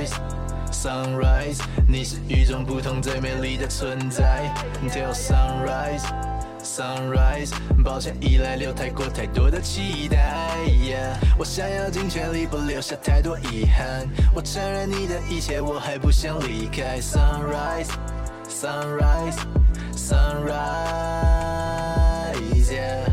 Sunrise Sunrise，你是与众不同最美丽的存在。Till sunrise Sunrise，抱歉依赖留太过太多的期待。Yeah，我想要尽全力不留下太多遗憾。我承认你的一切，我还不想离开。Sunrise Sunrise Sunrise，Yeah。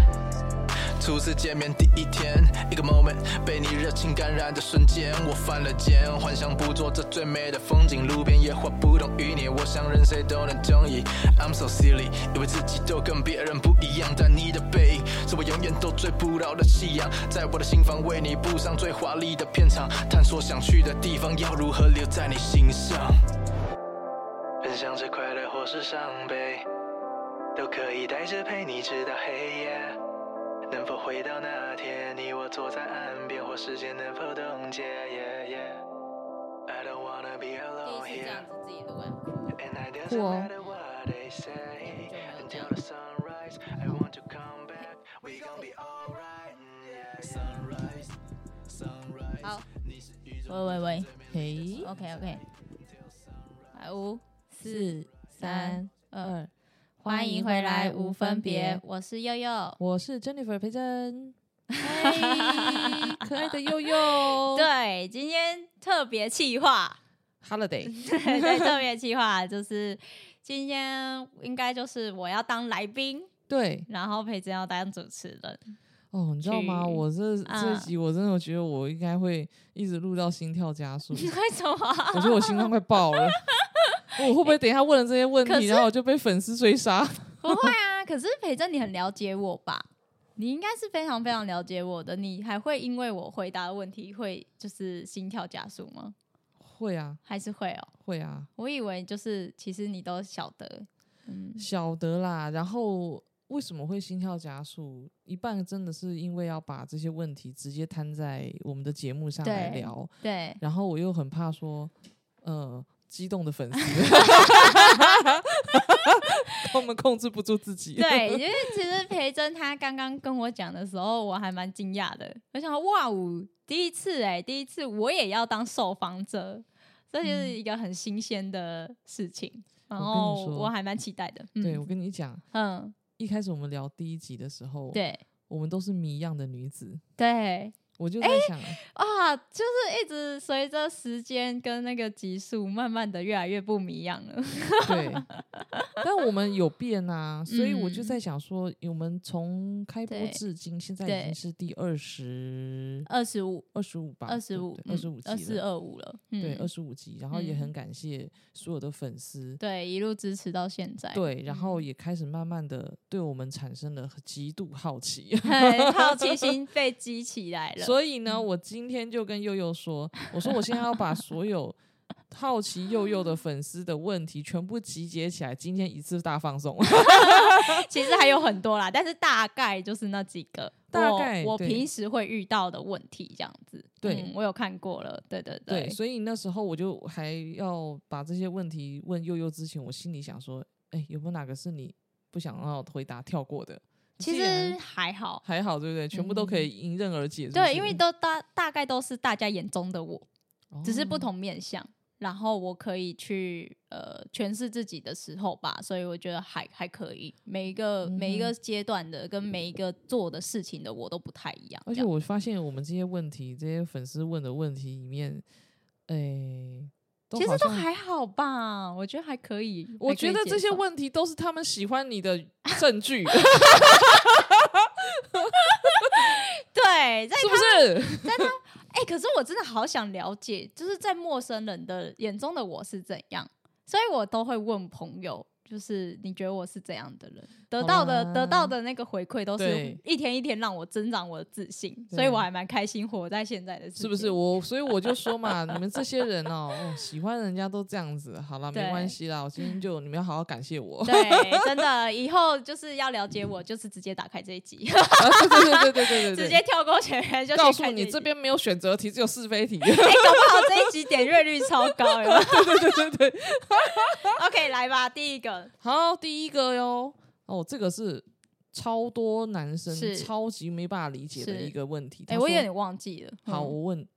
初次见面第一天，一个 moment 被你热情感染的瞬间，我犯了贱，幻想捕捉这最美的风景，路边野花不同于你，我想任谁都能中意。I'm so silly，以为自己都跟别人不一样，但你的背影是我永远都追不到的夕阳，在我的心房为你布上最华丽的片场，探索想去的地方，要如何留在你心上？分享着快乐或是伤悲，都可以带着陪你直到黑夜。能否回到那天，你我坐在岸边，或时间能否冻结？Yeah, yeah. I don't wanna be alone here. 样子自己录哎，And I 酷 doesn't 哦 matter what they say. Until the sunrise, I want to come back. We gon' be alright. Sunrise, sunrise. 好，你是宇宙喂喂喂嘿，，OK OK，来五四三，二，欢迎回来无分别，我是悠悠。我是 Jennifer 培珍，嗨，可爱的悠悠，对，今天特别企划，，Holiday，对对，特别企划就是今天应该就是我要当来宾，对，然后培珍要当主持人。哦，你知道吗？我这这集我真的觉得我应该会一直录到心跳加速，为什么？我觉得我心脏快爆了。我会不会等一下问了这些问题，是然后我就被粉丝追杀？不会啊，可是培珍你很了解我吧？你应该是非常非常了解我的，你还会因为我回答的问题会就是心跳加速吗？会啊，还是会哦？会啊，我以为就是其实你都晓得，嗯，晓得啦。然后为什么会心跳加速？一半真的是因为要把这些问题直接摊在我们的节目上来对聊，对，然后我又很怕说，呃，激动的粉丝，我们控制不住自己。对，因为其实培珍她刚刚跟我讲的时候，我还蛮惊讶的。我想说哇哦，第一次哎、第一次我也要当受访者，这就是一个很新鲜的事情。然后我还蛮期待的。嗯、对，我跟你讲，嗯，一开始我们聊第一集的时候，，对我们都是谜一样的女子，对我就在想，啊，就是一直随着时间跟那个级数，慢慢的越来越不一样了。对，但我们有变啊，所以我就嗯在想说，我们从开播至今，现在已经是第二十二十五，二十五吧，二十五，二十五集二四。二五了。嗯对，二十五集，然后也嗯很感谢所有的粉丝，对，一路支持到现在。对，然后嗯也开始慢慢的对我们产生了极度好奇，很好奇 心被激起来了。所以呢，嗯我今天就跟悠悠说，我说我现在要把所有好奇悠悠的粉丝的问题全部集结起来，今天一次大放送。其实还有很多啦，但是大概就是那几个，大概对我平时会遇到的问题这样子。对嗯我有看过了，对对对，所以那时候我就还要把这些问题问悠悠之前，我心里想说，哎、有没有哪个是你不想要回答跳过的？其实还好。还好，对不对？全部都可以迎刃而解对，因为都大大概都是大家眼中的我，只是不哦同面相。然后我可以去呃诠释自己的时候吧，所以我觉得还还可以。每一个、每一个阶段的跟每一个做的事情的我都不太一样。而且我发现我们这些问题，这些粉丝问的问题里面，哎、都其实都还好吧，我觉得还可以。我觉得这些问题都是他们喜欢你的证据，是 对，在不是？哎、可是我真的好想了解，就是在陌生人的眼中的我是怎样，所以我都会问朋友，就是你觉得我是怎样的人？得到的得到的那个回馈都是对一天一天让我增长我的自信，所以我还蛮开心活在现在的，是不是？我所以我就说嘛，你们这些人哦，哦喜欢人家都这样子，好了，没关系啦。我今天就你们要好好感谢我。对，真的，以后就是要了解我，就是直接打开这一集，啊对对对对对对对 直，接跳过前面就去告诉你这边没有选择题，只有是非题。哎、搞不好这一集点阅率超高，有没有？对对对对对。OK，来吧，第一个好，第一个哟，哦，这个是超多男生是超级没办法理解的一个问题。哎、我有点忘记了。好，嗯我问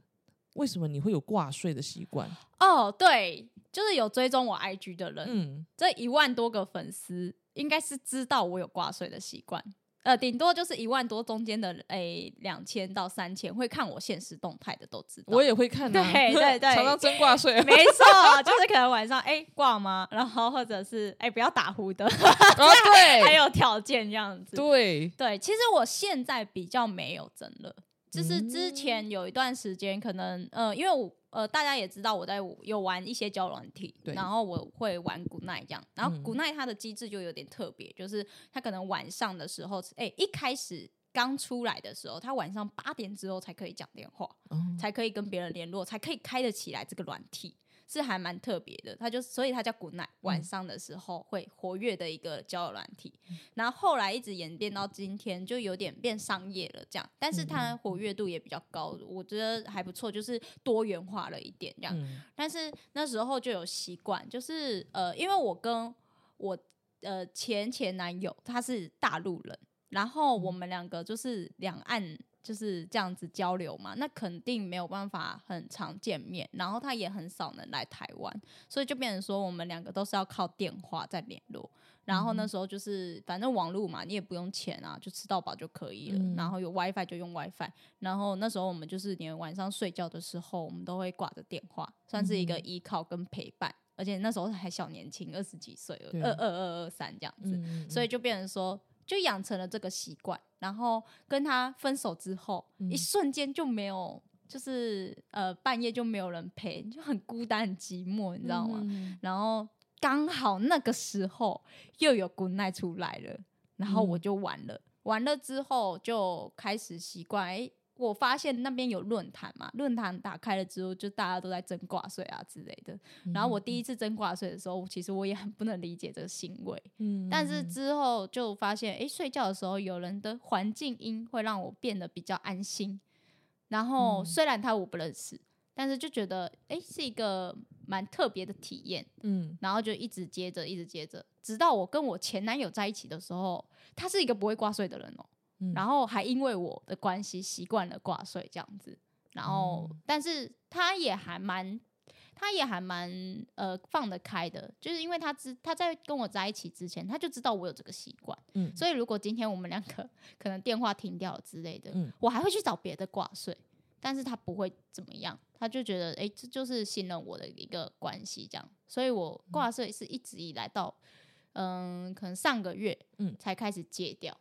为什么你会有挂睡的习惯？哦，对，就是有追踪我 IG 的人，嗯，这一万多个粉丝应该是知道我有挂睡的习惯。呃，顶多就是一万多中间的，诶，两千到三千会看我现实动态的都知道。我也会看、啊，对 对对常常真挂睡。没错，就是可能晚上哎挂吗？然后或者是哎不要打呼的，啊，对，还有条件这样子。对，对，其实我现在比较没有真了，就是之前有一段时间，可能呃，因为我呃大家也知道我在有玩一些交友软体，然后我会玩古奈这样，然后嗯。古奈它的机制就有点特别，就是它可能晚上的时候，哎一开始刚出来的时候，它晚上八点之后才可以讲电话，哦。才可以跟别人联络，才可以开得起来这个软体，是还蛮特别的。它就所以它叫 Good Night，晚上的时候会活跃的一个交友软体。然后后来一直演变到今天，就有点变商业了这样，但是它活跃度也比较高，我觉得还不错，就是多元化了一点这样。嗯但是那时候就有习惯，就是呃，因为我跟我呃前前男友他是大陆人，然后我们两个就是两岸就是这样子交流嘛，那肯定没有办法很常见面，然后他也很少能来台湾，所以就变成说我们两个都是要靠电话在联络。然后那时候就是反正网络嘛，你也不用钱啊，就吃到饱就可以了。嗯然后有 WiFi 就用 WiFi。然后那时候我们就是连晚上睡觉的时候，我们都会挂着电话，算是一个依靠跟陪伴。而且那时候还小年轻，二十几岁二二二二三这样子，嗯所以就变成说，就养成了这个习惯。然后跟他分手之后，嗯一瞬间就没有，就是呃半夜就没有人陪，就很孤单、很寂寞，你知道吗？嗯然后刚好那个时候又有 Good Night 出来了，然后我嗯就玩了。玩了之后就开始习惯，哎、我发现那边有论坛嘛，论坛打开了之后，就大家都在争挂税啊之类的。然后我第一次争挂税的时候，其实我也很不能理解这个行为，嗯但是之后就发现，哎、睡觉的时候有人的环境音会让我变得比较安心。然后嗯虽然他我不认识，但是就觉得，哎、是一个蛮特别的体验。嗯然后就一直接着，一直接着，直到我跟我前男友在一起的时候，他是一个不会挂睡的人哦、嗯然后还因为我的关系习惯了挂睡这样子，然后、哦但是他也还蛮，他也还蛮呃放得开的，就是因为他知他在跟我在一起之前，他就知道我有这个习惯，嗯所以如果今天我们两个可能电话停掉之类的，嗯我还会去找别的挂睡。但是他不会怎么样，他就觉得，哎、这就是信任我的一个关系，这样，所以我挂睡是一直以来到，嗯，可能上个月，嗯才开始戒掉。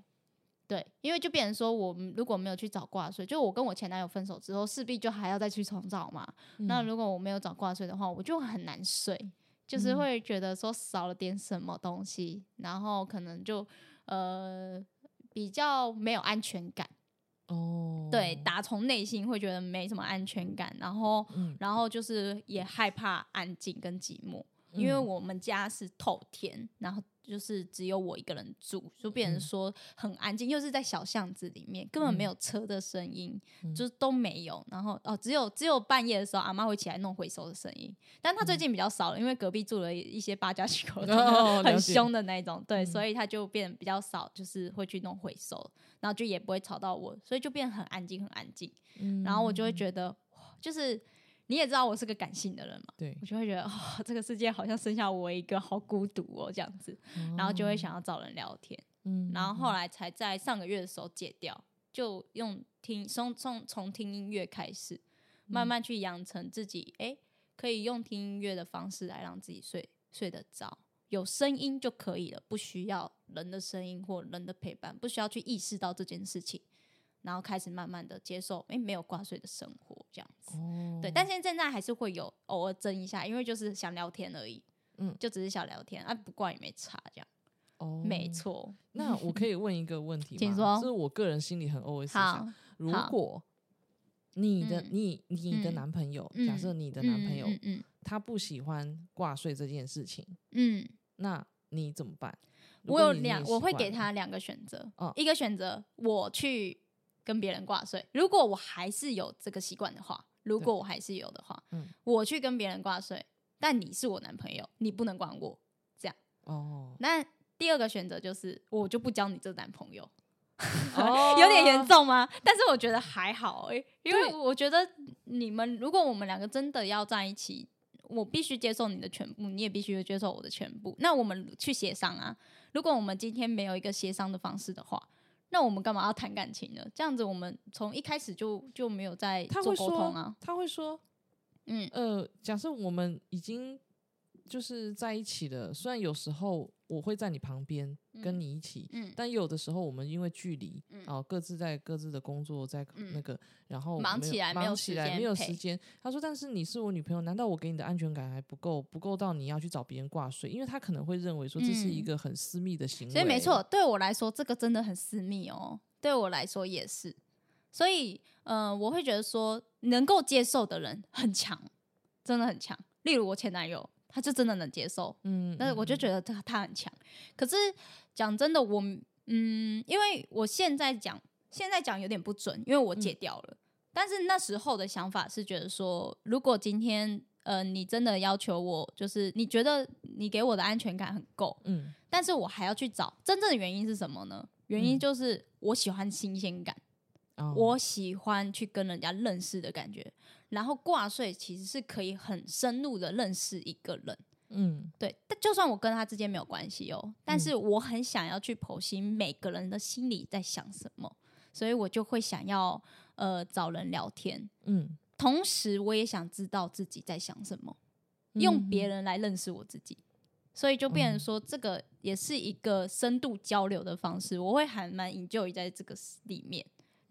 对，因为就变成说，我们如果没有去找挂睡，就我跟我前男友分手之后，势必就还要再去重找嘛。那嗯。如果我没有找挂睡的话，我就很难睡，就是嗯。会觉得说少了点什么东西，然后可能就呃比较没有安全感。哦，对，打从内心会觉得没什么安全感，然后嗯。然后就是也害怕安静跟寂寞，因为嗯。我们家是透天，然后就是只有我一个人住，就变成嗯。说很安静，又是在小巷子里面，根本没有车的声音，嗯就是都没有。然后哦，只有只有半夜的时候，阿妈会起来弄回收的声音，但她最近比较少了，因为隔壁住了一些八家七 口 很凶的那种，对，嗯。所以她就变得比较少，就是会去弄回收，然后就也不会吵到我，所以就变得很安静，很安静。嗯。然后我就会觉得，就是你也知道我是个感性的人嘛，对。我，就会觉得，哦，这个世界好像剩下我一个，好孤独哦，这样子，然后就会想要找人聊天，嗯，然后后来才在上个月的时候戒掉，就用听从从从听音乐开始，慢慢去养成自己，哎、可以用听音乐的方式来让自己睡睡得着。有声音就可以了，不需要人的声音或人的陪伴，不需要去意识到这件事情，然后开始慢慢的接受，哎，没有挂税的生活这样子。哦，对，但是现在还是会有偶尔争一下，因为就是想聊天而已，嗯就只是想聊天啊，不挂也没差这样。哦，没。错，那我可以问一个问题 吗？请说这是我个人心里很 always 想，如果你的、嗯你你的嗯男朋友，嗯假设你的男朋友、他不喜欢挂税这件事情，嗯，嗯那你怎么办？我有两，我会给他两个选择，哦一个选择我去跟别人挂睡，如果我还是有这个习惯的话，如果我还是有的话，嗯我去跟别人挂睡，但你是我男朋友，你不能管我。这样哦，那第二个选择就是，我就不交你这男朋友。哦有点严。重吗？但是我觉得还好诶、因为我觉得你们如果我们两个真的要在一起，我必须接受你的全部，你也必须接受我的全部。那我们去协商啊。如果我们今天没有一个协商的方式的话，那我们干嘛要谈感情呢？这样子我们从一开始就就没有在做沟通啊。他会说，嗯呃，假设我们已经就是在一起的，虽然有时候我会在你旁边跟你一起，嗯，但有的时候我们因为距离，嗯哦，各自在各自的工作，在嗯那个，然后忙起来没有忙起时间来没有时间。他说，但是你是我女朋友，难道我给你的安全感还不够，不够到你要去找别人挂水？因为他可能会认为说这是一嗯个很私密的行为。所以没错，，对我来说这个真的很私密哦，对我来说也是。所以，呃，我会觉得说，能够接受的人很强，真的很强。例如我前男友，他就真的能接受，嗯，那我就觉得他他很强。可是讲真的，我嗯，因为我现在讲现在讲有点不准，因为我戒掉了。但是那时候的想法是觉得说，如果今天呃你真的要求我，就是你觉得你给我的安全感很够，嗯但是我还要去找真正的原因是什么呢？原因嗯就是我喜欢新鲜感，哦我喜欢去跟人家认识的感觉。然后挂睡其实是可以很深入的认识一个人，嗯。对。但就算我跟他之间没有关系哦，但是我很想要去剖析每个人的心里在想什么，所以我就会想要呃找人聊天，嗯，同时我也想知道自己在想什么。用别人人来认识我自己，所以就变成说，这个也是一个深度交流的方式。我会还蛮 enjoy 在这个里面，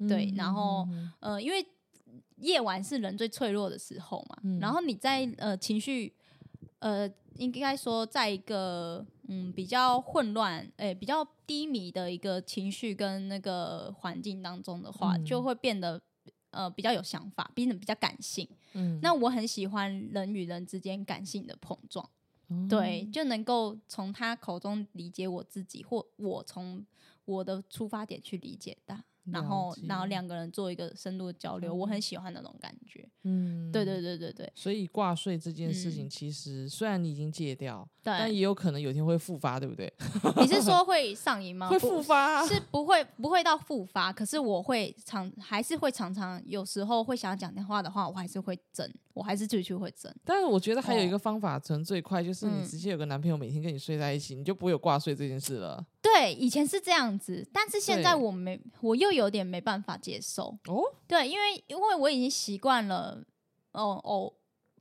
对然后呃，因为夜晚是人最脆弱的时候嘛，嗯。然后你在呃情绪呃，应该说在一个嗯比较混乱、诶、比较低迷的一个情绪跟那个环境当中的话，嗯。就会变得呃比较有想法，变得比较感性。嗯。那我很喜欢人与人之间感性的碰撞，对，就能够从他口中理解我自己，或我从我的出发点去理解他，然后然后解两个人做一个深度的交流，我很喜欢那种感觉。嗯对对对对对所以挂睡这件事情，嗯其实虽然你已经戒掉，但，也有可能有一天会复发，对不对？你是说 会上瘾吗？会不复发啊，是不会不会到复发，可是我会常还是会常常有时候会想要讲电话的话，我还是会整，我还是继续会整。但是我觉得还有一哦个方法成最快，就是你嗯直接有个男朋友每天跟你睡在一起，你就不会有挂睡这件事了。对，以前是这样子，但是现在我没，我又有点没办法接受。哦，对，因为因为我已经习惯了，哦哦，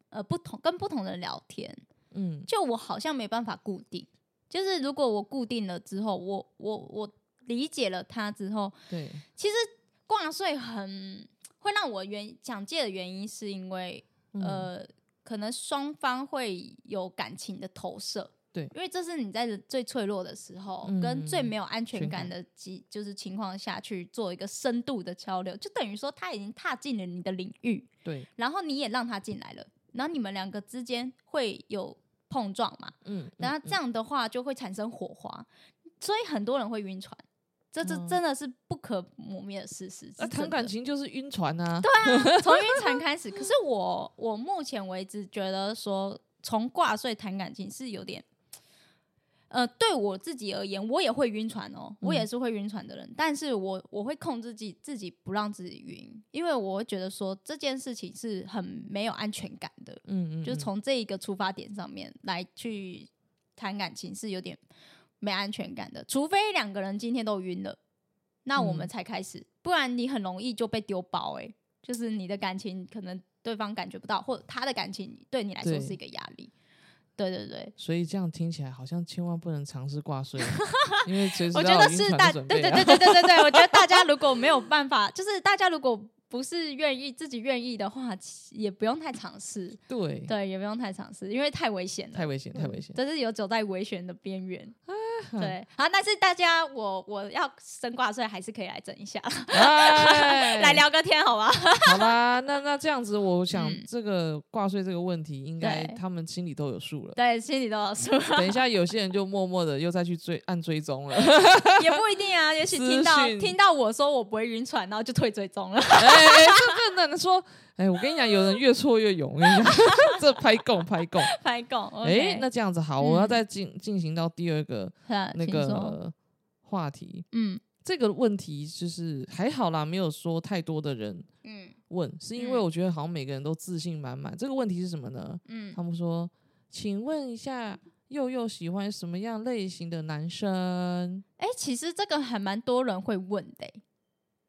呃，不同跟不同的人聊天，嗯就我好像没办法固定。就是如果我固定了之后，我我我理解了他之后，对，其实挂税很会让我原想借的原因，是因为、嗯呃，可能双方会有感情的投射。对因为这是你在最脆弱的时候，嗯跟最没有安全全感感的机就是情况下去做一个深度的交流，就等于说他已经踏进了你的领域，对，然后你也让他进来了，然后你们两个之间会有碰撞嘛，嗯，然后嗯这样的话就会产生火花，所以很多人会晕船，这这嗯真的是不可磨灭的事实。那谈感情就是晕船啊，从晕船开始，可是我我目前为止觉得说从挂睡谈感情是有点。呃，对我自己而言，我也会晕船哦，我也嗯是会晕船的人，但是我我会控制自己自己不让自己晕，因为我会觉得说这件事情是很没有安全感的，嗯嗯，就是嗯从这一个出发点上面来去谈感情是有点没安全感的，除非两个人今天都晕了，那我们嗯才开始，不然你很容易就被丢包诶、就是你的感情可能对方感觉不到，或者他的感情对你来说是一个压力。对对对，所以这样听起来好像千万不能尝试挂睡，因为随时我都觉得是大对对对对对对对，我觉得大家如果没有办法，就是大家如果不是愿意自己愿意的话，也不用太尝试，对，对，也不用太尝试，因为太危险了。太危险，太危险。这是有走在危险的边缘。对，好，但是大家，我我要升挂税，还是可以来整一下，哎 来聊个天，好吧？好吧，那那这样子，我想嗯这个挂税这个问题，应该他们心里都有数了。对，心里都有数，等一下，有些人就默默的又再去追按追踪了。也不一定啊。也许私听到讯听到我说我不会晕船，然后就退追踪了。哎哎，这这能说？哎，我跟你讲，有人越挫越勇。我跟你讲，这拍供拍供。拍供，哎，那这样子好，我要嗯再进进行到第二个那那个话题。嗯这个问题就是还好啦，没有说太多的人嗯问，是因为嗯我觉得好像每个人都自信满满。这个问题是什么呢？嗯他们说，请问一下，佑佑喜欢什么样类型的男生？哎、其实这个还蛮多人会问的、欸，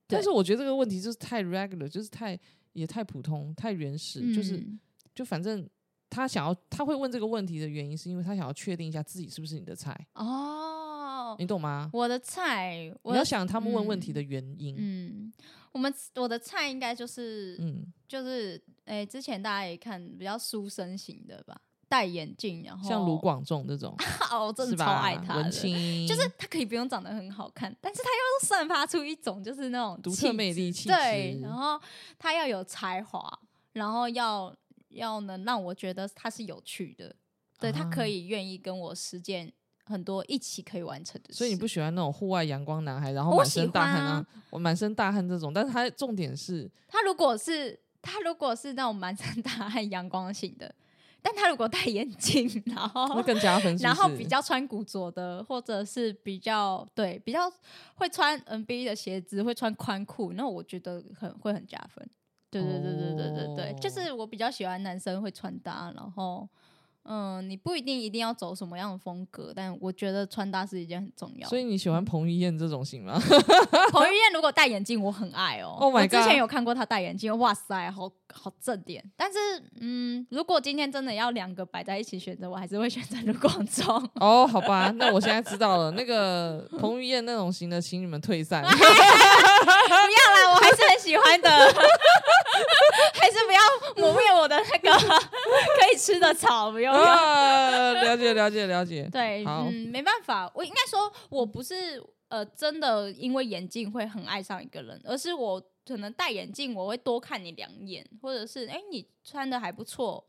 但是我觉得这个问题就是太 regular，就是太也太普通、太原始，就是嗯就反正他想要他会问这个问题的原因，是因为他想要确定一下自己是不是你的菜，哦，你懂吗？我的菜，我要想他们问问题嗯的原因。嗯，我们我的菜应该就是、嗯，就是诶、之前大家也看比较书生型的吧，戴眼镜，然后像卢广仲这种，哦，我真是的超？爱他的文，青，就是他可以不用长得很好看，但是他又散发出一种就是那种独特魅力、质气对，然后他要有才华，然后要要能让我觉得他是有趣的，对、他可啊以愿意跟我实践很多一起可以完成的事。所以你不喜欢那种户外阳光男孩，然后我满身大汗啊啊，我满身大汗这种。但是他重点是，他如果是他如果是那种满身大汗阳光型的，但他如果戴眼镜，然后会更加分是是然后比较穿古着的，或者是比较对比较会穿 NBA 的鞋子，会穿宽裤，那我觉得很会很加分。对对对对对对对，就哦是我比较喜欢男生会穿搭，然后嗯，你不一定一定要走什么样的风格，但我觉得穿搭是一件很重要。所以你喜欢彭于晏这种型吗？彭于晏如果戴眼镜，我很爱哦。Oh my 我之前有看过他戴眼镜，哇塞，好好正点。但是，嗯，如果今天真的要两个摆在一起选择，我还是会选择卢广仲。哦，好吧，那我现在知道了，那个彭于晏那种型的，请你们退散。不要啦，我还是很喜欢的，还是不要磨灭我的那个 可以吃的草，不用。啊，了解了解了解。对，好嗯，没办法，我应该说，我不是呃真的因为眼镜会很爱上一个人，而是我可能戴眼镜，我会多看你两眼，或者是哎、你穿的还不错，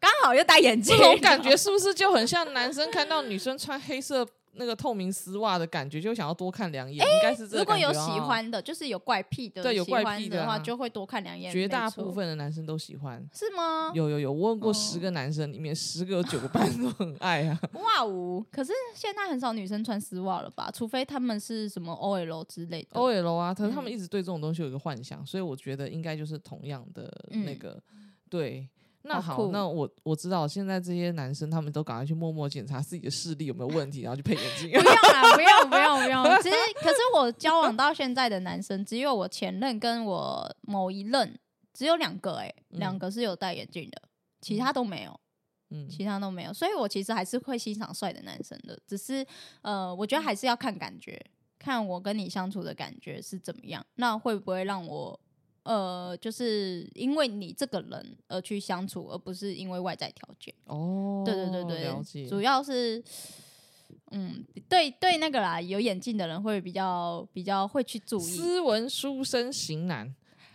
刚好又戴眼镜，这种感觉是不是就很像男生看到女生穿黑色那个透明丝袜的感觉，就想要多看两眼？应该是这个如果有喜欢的，就是有怪癖的，对有怪癖的话，就会多看两眼。绝大部分的男生都喜欢。是吗？有有有，我问过哦十个男生，里面十个有九个半都很爱啊。哇哦！可是现在很少女生穿丝袜了吧？除非他们是什么 OL 之类的。OL 啊，可是他们嗯一直对这种东西有一个幻想，所以我觉得应该就是同样的那嗯个、对。那好，好那我我知道现在这些男生他们都赶快去默默检查自己的视力有没有问题，然后去配眼镜。不用啦，不用，不用，不用。其实，可是我交往到现在的男生，只有我前任跟我某一任，只有两个、欸，哎，嗯两个是有戴眼镜的，其他都没有，嗯，其他都没有。所以我其实还是会欣赏帅的男生的，只是呃，我觉得还是要看感觉，看我跟你相处的感觉是怎么样，那会不会让我。呃，就是因为你这个人而去相处，而不是因为外在条件。哦，对对对对，主要是，嗯，对对，那个啦，有眼镜的人会比较比较会去注意，斯文书生型男，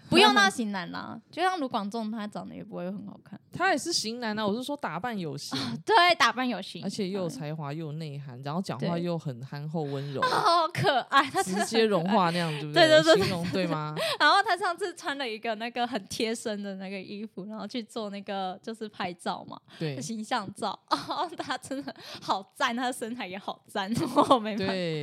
不用那 型男啦，就像卢广仲，他长得也不会很好看，他也是型男啊。我是说打扮有型，对，打扮有型，而且又有嗯才华又有内涵，然后讲话又很憨厚温柔，好可爱，他直接融。化那样，对不对 对对对形容对吗？然后他上次穿了一个那个很贴身的那个衣服，然后去做那个就是拍照嘛，对形象照，哦，他真的好赞，他的身材也好赞，我没。对，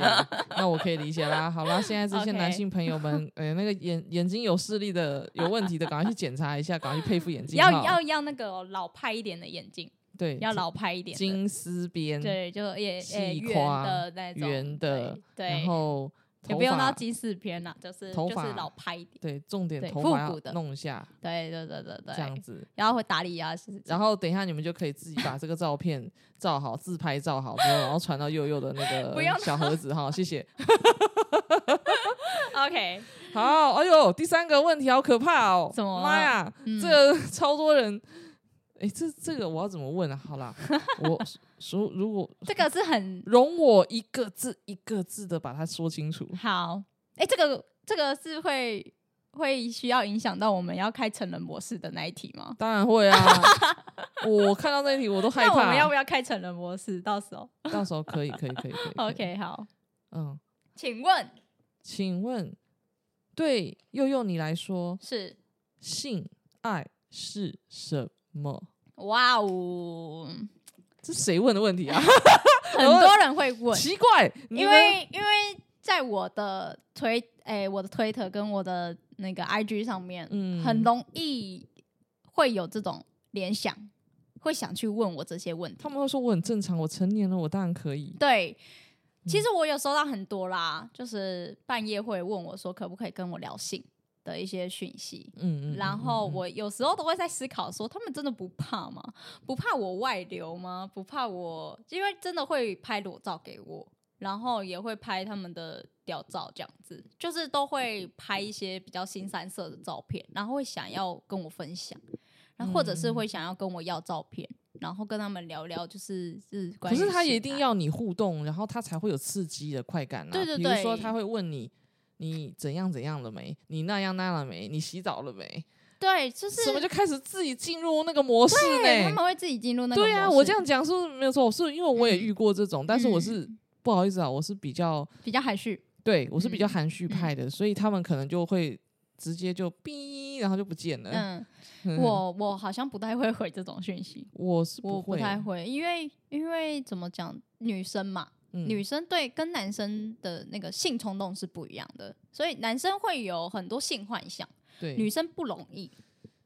那我可以理解啦。好啦，现在这些男性朋友们，呃，那个眼眼睛有视力的、有问题的，赶快去检查一下，赶快去配副眼镜要要要那个哦老派一点的眼镜，对，要老派一点。金丝边，对，就也细也圆夸的那种，圆的对，然对后也不用到金饰片啦，就是就是老派一点，对，重点对头发的弄一下，对对对对对，这样子。然后会打理牙齿，然后等一下你们就可以自己把这个照片 照好，自拍照好然后传到佑佑的那个 小盒子哈，谢谢。OK，好，哎呦，第三个问题好可怕哦！什么了妈呀，嗯这个超多人。哎，这这个我要怎么问啊？好啦，我说如果 这个是很容我一个字一个字的把它说清楚。好，哎，这个这个是会会需要影响到我们要开成人模式的那一题吗？当然会啊，我看到那一题我都害怕。那我们要不要开成人模式？到时候到时候可以，可以，可以，可以。可以 OK 好，嗯，请问请问，对佑佑你来说，是性爱是什么？哇哦，这是谁问的问题啊？很多人会问，奇怪，因们为因为在我的推诶、我的推特跟我的那个 IG 上面，嗯很容易会有这种联想，会想去问我这些问题他。们会说我很正常，我成年了，我当然可以。对，嗯其实我有收到很多啦，就是半夜会问我说可不可以跟我聊性的一些讯息。嗯嗯，然后我有时候都会在思考说，他们真的不怕吗？不怕我外流吗？不怕我，因为真的会拍裸照给我，然后也会拍他们的屌照，这样子，就是都会拍一些比较新三色的照片，然后会想要跟我分享，然后或者是会想要跟我要照片，然后跟他们聊聊，就是是关可是他也一定要你互动，然后他才会有刺激的快感啊。对对对比如说他会问你，你怎样怎样了没？你那样那样了没？你洗澡了没？对，就是什么就开始自己进入那个模式呢？对他们会自己进入那个对啊，模式我这样讲是不是没有错？是因为我也遇过这种，但是我嗯是不好意思啊，我是比较比较含蓄，对我是比较嗯含蓄派的，所以他们可能就会直接就哔，然后就不见了。嗯，嗯我我好像不太会回这种讯息。我是我不太会，因为因为怎么讲，女生嘛，嗯。女生对跟男生的那个性冲动是不一样的，所以男生会有很多性幻想，对。女生不容易。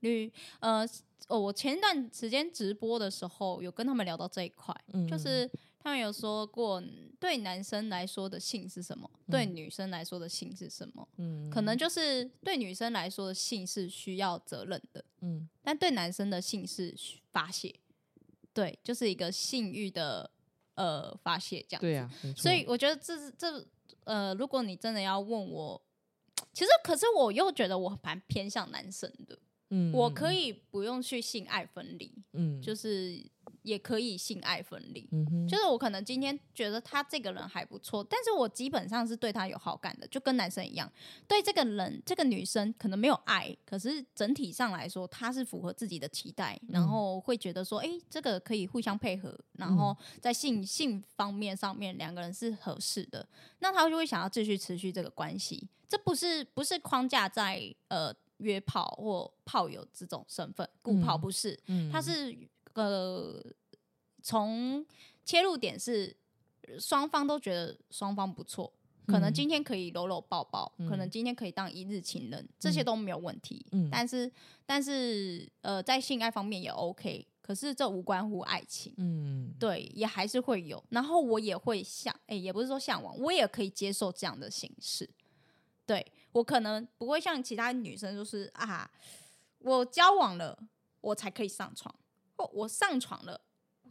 女呃，哦，我前一段时间直播的时候有跟他们聊到这一块，嗯。就是他们有说过，对男生来说的性是什么，对女生来说的性是什么，嗯。可能就是对女生来说的性是需要责任的，嗯。但对男生的性是发泄，对，就是一个性欲的呃发泄这样子。对啊，所以我觉得这是这呃，如果你真的要问我，其实可是我又觉得我蛮偏向男生的，嗯。我可以不用去性爱分离，嗯。就是也可以性爱分离。嗯就是我可能今天觉得他这个人还不错，但是我基本上是对他有好感的，就跟男生一样，对这个人这个女生可能没有爱，可是整体上来说，她是符合自己的期待，然后会觉得说，诶，这个可以互相配合，然后在性性方面上面两个人是合适的，那他就会想要继续持续这个关系，这不是不是框架在呃约炮或炮友这种身份，顾炮嗯。不是，嗯。它是呃从切入点是呃双方都觉得双方不错，可能嗯今天可以搂搂抱抱，可能嗯今天可以当一日情人，这些都没有问题。嗯但是但是呃，在性爱方面也 OK，可是这无关乎爱情。嗯对，也还是会有，然后我也会向，哎、也不是说向往，我也可以接受这样的形式。对我可能不会像其他女生，就是啊，我交往了，我才可以上床，或我上床了，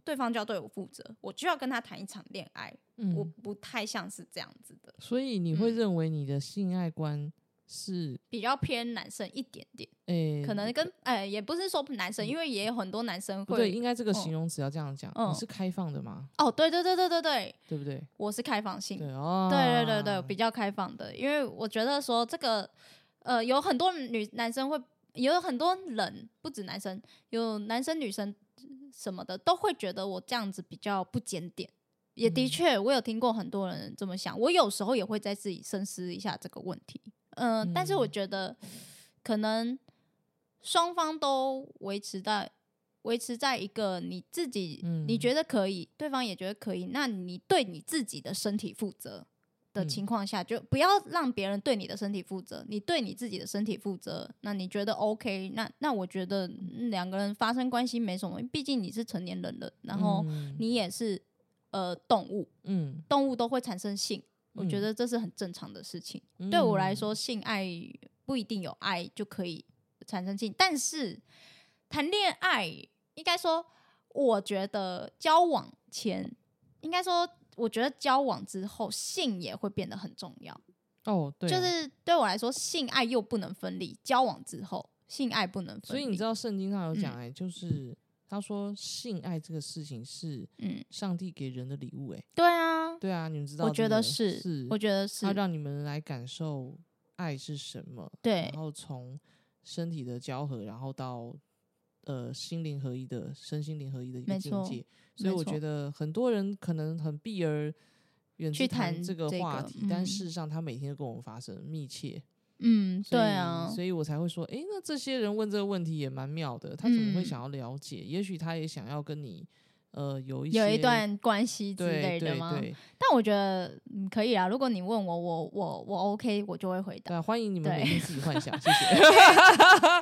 对方就要对我负责，我就要跟他谈一场恋爱。我嗯，不太像是这样子的，所以你会嗯认为你的性爱观是比较偏男生一点点，诶，可能跟呃，也不是说男生，因为也有很多男生会对，会应该这个嗯形容词要这样讲，嗯你是开放的吗？哦，对对对对对对，对不对？我是开放性，对哦，对对对对，比较开放的，因为我觉得说这个，呃，有很多女男生会，有很多人不止男生，有男生女生什么的都会觉得我这样子比较不检点。也的嗯确，我有听过很多人这么想，我有时候也会在自己深思一下这个问题。嗯、但是我嗯觉得可能双方都维持在维持在一个你自己你嗯觉得可以，对方也觉得可以，那你对你自己的身体负责的嗯情况下，就不要让别人对你的身体负责，你对你自己的身体负责。那你觉得 OK？那那我觉得嗯两个人发生关系没什么，毕竟你是成年人了，然后嗯你也是呃动物，嗯，动物都会产生性，我觉嗯得这是很正常的事情。对我来嗯说，性爱不一定有爱就可以产生性，但是谈恋爱应该说，我觉得交往前应该说，我觉得交往之后性也会变得很重要。哦，对啊，就是对我来说，性爱又不能分离，交往之后性爱不能分离。所以你知道圣经上有讲，嗯哎，就是他说性爱这个事情是嗯，上帝给人的礼物，哎，对啊，对啊，你们知道我这个，觉得是，是，我觉得是他，让你们来感受爱是什么，对然后从身体的交合，然后到呃心灵合一的身心灵合一的一个境界。所以我觉得很多人可能很避而远去之谈谈这个这个话题，但嗯事实上他每天都跟我们发生密切。嗯，对啊，所以我才会说，诶，那这些人问这个问题也蛮妙的，他怎么会嗯想要了解？也许他也想要跟你呃有一有一段关系之类的吗？但我觉得嗯可以啊，如果你问我，我我我 OK，我就会回答。对啊，欢迎你们对每天自己幻想，谢谢。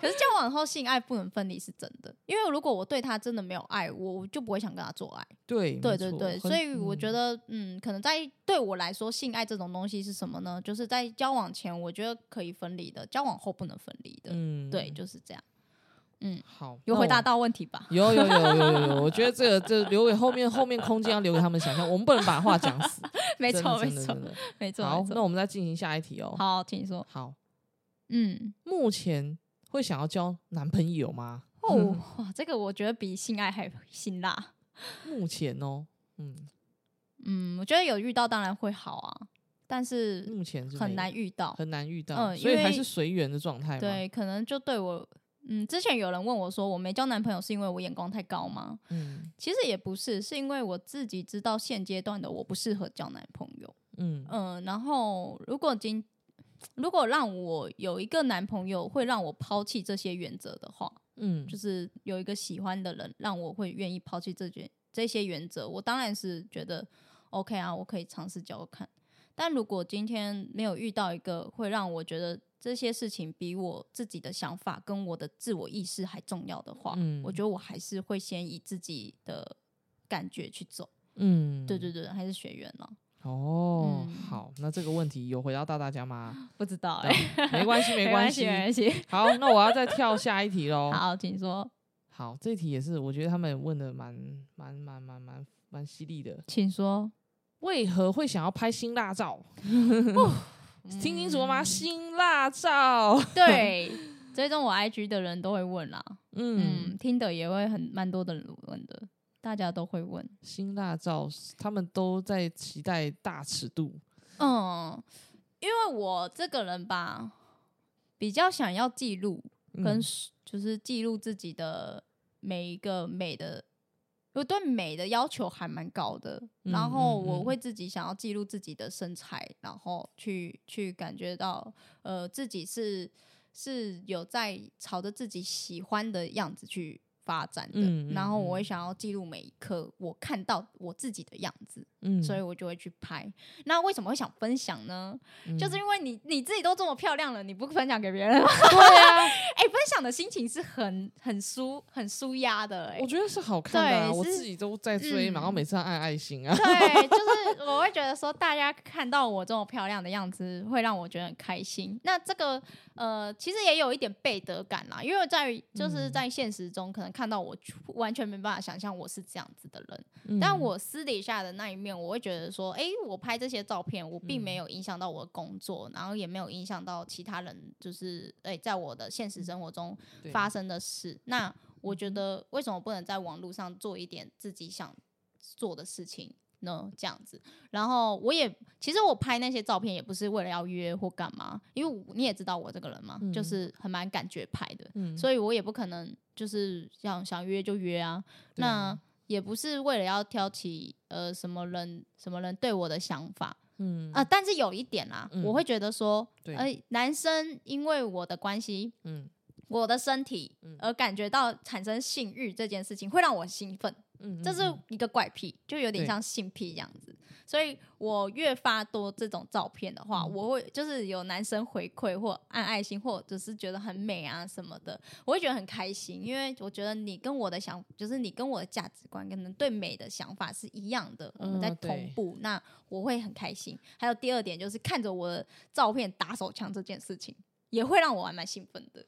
可是交往后性爱不能分离是真的，因为如果我对他真的没有爱，我就不会想跟他做爱。对对对对，所以我觉嗯得，嗯，可能在对我来说，性爱这种东西是什么呢？就是在交往前，我觉得可以分离的，交往后不能分离的。嗯对，就是这样。好，有回答到问题吧？有有有有有有，我觉得这个这留给后面后面空间要留给他们想象，我们不能把话讲死。没错，没错没错。好那我们再进行下一题哦。好，请说。好，嗯，目前会想要交男朋友吗？哦，哇，这个我觉得比性爱还辛辣。目前哦，嗯，嗯，我觉得有遇到当然会好啊，但是目前是很难遇到。很难遇到，嗯所以还是随缘的状态。，对，可能就对我，嗯，之前有人问我说，我没交男朋友是因为我眼光太高吗？嗯其实也不是，是因为我自己知道现阶段的我不适合交男朋友。嗯嗯，然后如果今如果让我有一个男朋友会让我抛弃这些原则的话，嗯，就是有一个喜欢的人让我会愿意抛弃这些这些原则，我当然是觉得 OK 啊，我可以尝试交看。但如果今天没有遇到一个会让我觉得这些事情比我自己的想法跟我的自我意识还重要的话，嗯我觉得我还是会先以自己的感觉去走。嗯，对对对，还是学员了。哦，嗯好，那这个问题有回答到大家吗？不知道对啊没关系，没关系没。关系。好，那我要再跳下一题喽。好，请说，好，这题也是我觉得他们问的蛮蛮蛮蛮蛮蛮犀利的。请说。为何会想要拍新辣照？听清楚了吗？嗯辛辣照。对，追踪我 IG 的人都会问啦。嗯，嗯，听的也会很蛮多的人问的，大家都会问。辛辣照，他们都在期待大尺度。嗯，因为我这个人吧，比较想要记录跟嗯就是记录自己的每一个美的，我对美的要求还蛮高的。嗯然后我会自己想要记录自己的身材，然后去去感觉到呃自己是是有在朝着自己喜欢的样子去发展的。嗯嗯然后我会嗯想要记录每一刻我看到我自己的样子。嗯，所以我就会去拍。那为什么会想分享呢？就是嗯因为你你自己都这么漂亮了，你不分享给别人 吗？对啊，哎、分享的心情是很很舒很舒压的、哎我，觉得是好看的啊，我自己都在追，然后嗯每次要按爱心啊。对，就是 我会觉得说，大家看到我这么漂亮的样子，会让我觉得很开心。那这个呃，其实也有一点背德感啦，因为在就是嗯在现实中，可能看到我完全没办法想象我是这样子的人。嗯但我私底下的那一面，我会觉得说，诶，我拍这些照片，我并没有影响到我的工作，然后也没有影响到其他人，就是诶，在我的现实生活中发生的事。那我觉得，为什么不能在网络上做一点自己想做的事情呢？这样子，然后我也其实我拍那些照片也不是为了要约或干嘛，因为你也知道我这个人嘛，嗯。就是很蛮感觉派的，嗯。所以我也不可能就是想想约就约啊。那啊也不是为了要挑起呃什么人什么人对我的想法。嗯。啊、呃但是有一点啦，嗯我会觉得说，对。呃，男生因为我的关系，嗯。我的身体嗯。而感觉到产生性欲这件事情，会让我兴奋，嗯，这是嗯。一个怪癖，就有点像性癖这样子。所以我越发多这种照片的话，嗯我会就是有男生回馈或按爱心，或者是觉得很美啊什么的，我会觉得很开心，因为我觉得你跟我的想，就是你跟我的价值观可能对美的想法是一样的，我们在同步，那我会很开心。还有第二点就是看着我的照片打手枪这件事情，也会让我还蛮兴奋的，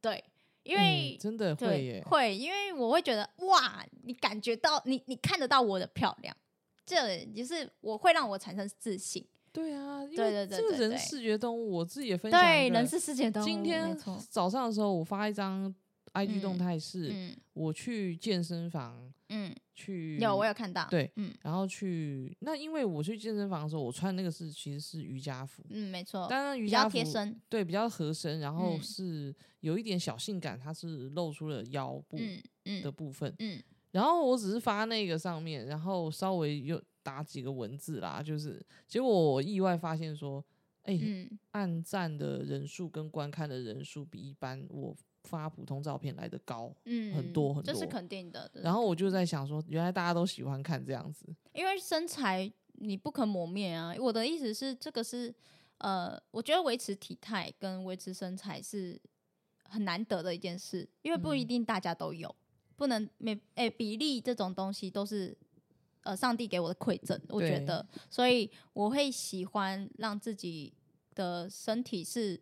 对，因为嗯。真的会会，因为我会觉得哇，你感觉到你你看得到我的漂亮，这就是我会让我产生自信。对啊，因对为这个人视觉动物，我自己也分享对，人是视觉动物，今天，早上的时候，我发一张 IG 动嗯态是，嗯。我去健身房嗯，去，有我有看到，对嗯。然后去那因为我去健身房的时候，我穿那个是其实是瑜伽服，嗯，没错，当然瑜伽服较贴身，对比较合身，然后嗯。是有一点小性感，它是露出了腰部嗯的嗯部分。嗯然后我只是发那个上面，然后稍微又打几个文字啦，就是结果我意外发现说，哎、嗯按赞的人数跟观看的人数比一般我发普通照片来的高。嗯，很多很多这是肯定的。然后我就在想说，原来大家都喜欢看这样子。因为身材你不可磨灭啊。我的意思是，这个是呃，我觉得维持体态跟维持身材是很难得的一件事，因为不一嗯定大家都有，不能每诶、比例这种东西都是。呃，上帝给我的馈赠，我觉得，所以我会喜欢让自己的身体是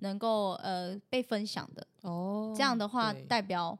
能够呃被分享的。哦这样的话，代表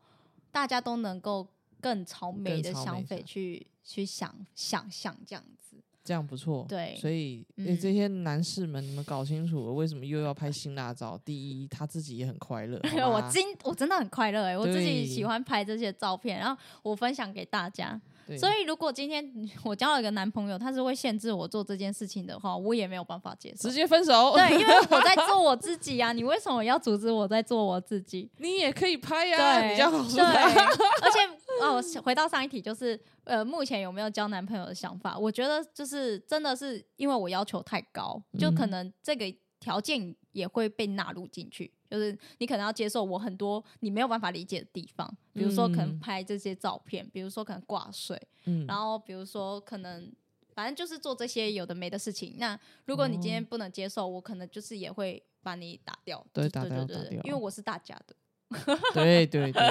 大家都能够更朝美的想法去去想想象这样子。这样不错。对所以、这些男士们，你们搞清楚了为什么又要拍辛辣照？第一，他自己也很快乐。好 我今我真的很快乐哎、我自己喜欢拍这些照片，然后我分享给大家。所以如果今天我交了一个男朋友，他是会限制我做这件事情的话，我也没有办法接受直。接分手。对，因为我在做我自己啊，你为什么要阻止我在做我自己？你也可以拍呀、对，你这样告诉对，而且哦，回到上一题，就是呃，目前有没有交男朋友的想法？我觉得就是真的是因为我要求太高，就可嗯能这个条件也会被纳入进去，就是你可能要接受我很多你没有办法理解的地方，比如说可能嗯拍这些照片，比如说可能挂水，嗯，然后比如说可能。反正就是做这些有的没的事情。那如果你今天哦不能接受，我可能就是也会把你打掉。对打对对对因为我是大家的。对对对。